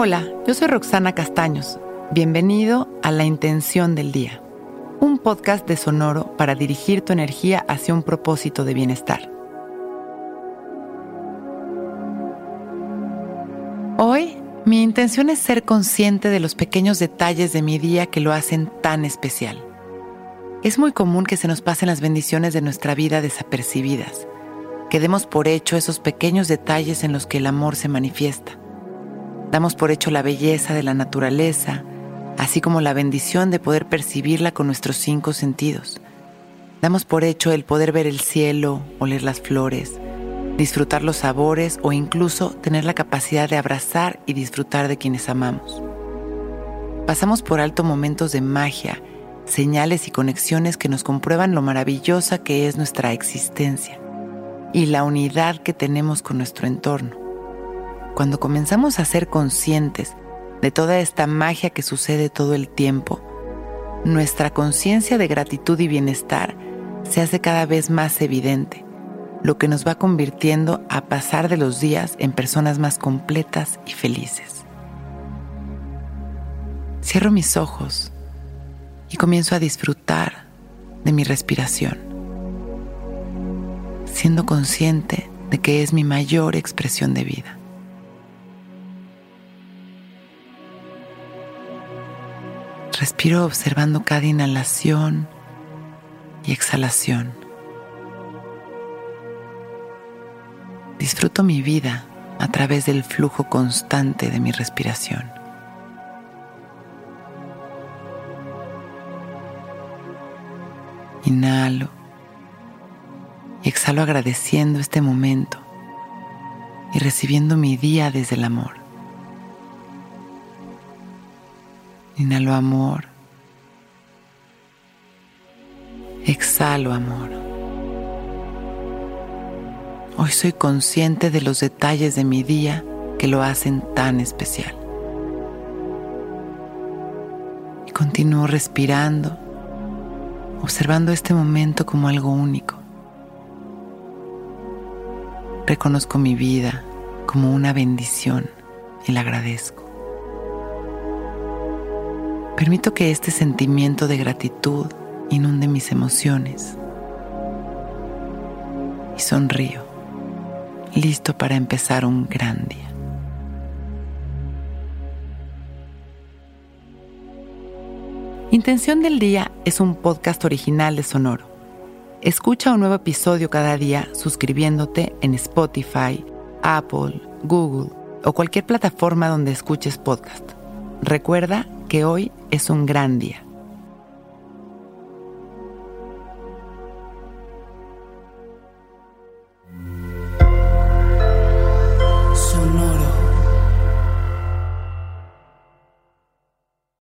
Hola, yo soy Roxana Castaños. Bienvenido a La Intención del Día, un podcast de Sonoro para dirigir tu energía hacia un propósito de bienestar. Hoy, mi intención es ser consciente de los pequeños detalles de mi día que lo hacen tan especial. Es muy común que se nos pasen las bendiciones de nuestra vida desapercibidas, que demos por hecho esos pequeños detalles en los que el amor se manifiesta Damos por hecho la belleza de la naturaleza, así como la bendición de poder percibirla con nuestros cinco sentidos. Damos por hecho el poder ver el cielo, oler las flores, disfrutar los sabores o incluso tener la capacidad de abrazar y disfrutar de quienes amamos. Pasamos por alto momentos de magia, señales y conexiones que nos comprueban lo maravillosa que es nuestra existencia y la unidad que tenemos con nuestro entorno cuando comenzamos a ser conscientes de toda esta magia que sucede todo el tiempo, nuestra conciencia de gratitud y bienestar se hace cada vez más evidente, lo que nos va convirtiendo a pasar de los días en personas más completas y felices. Cierro mis ojos y comienzo a disfrutar de mi respiración, siendo consciente de que es mi mayor expresión de vida. Respiro observando cada inhalación y exhalación. Disfruto mi vida a través del flujo constante de mi respiración. Inhalo y exhalo agradeciendo este momento y recibiendo mi día desde el amor. Inhalo amor. Exhalo amor. Hoy soy consciente de los detalles de mi día que lo hacen tan especial. Y continúo respirando, observando este momento como algo único. Reconozco mi vida como una bendición y la agradezco. Permito que este sentimiento de gratitud inunde mis emociones. Y sonrío, listo para empezar un gran día. Intención del Día es un podcast original de Sonoro. Escucha un nuevo episodio cada día suscribiéndote en Spotify, Apple, Google o cualquier plataforma donde escuches podcast. Recuerda que hoy es un gran día.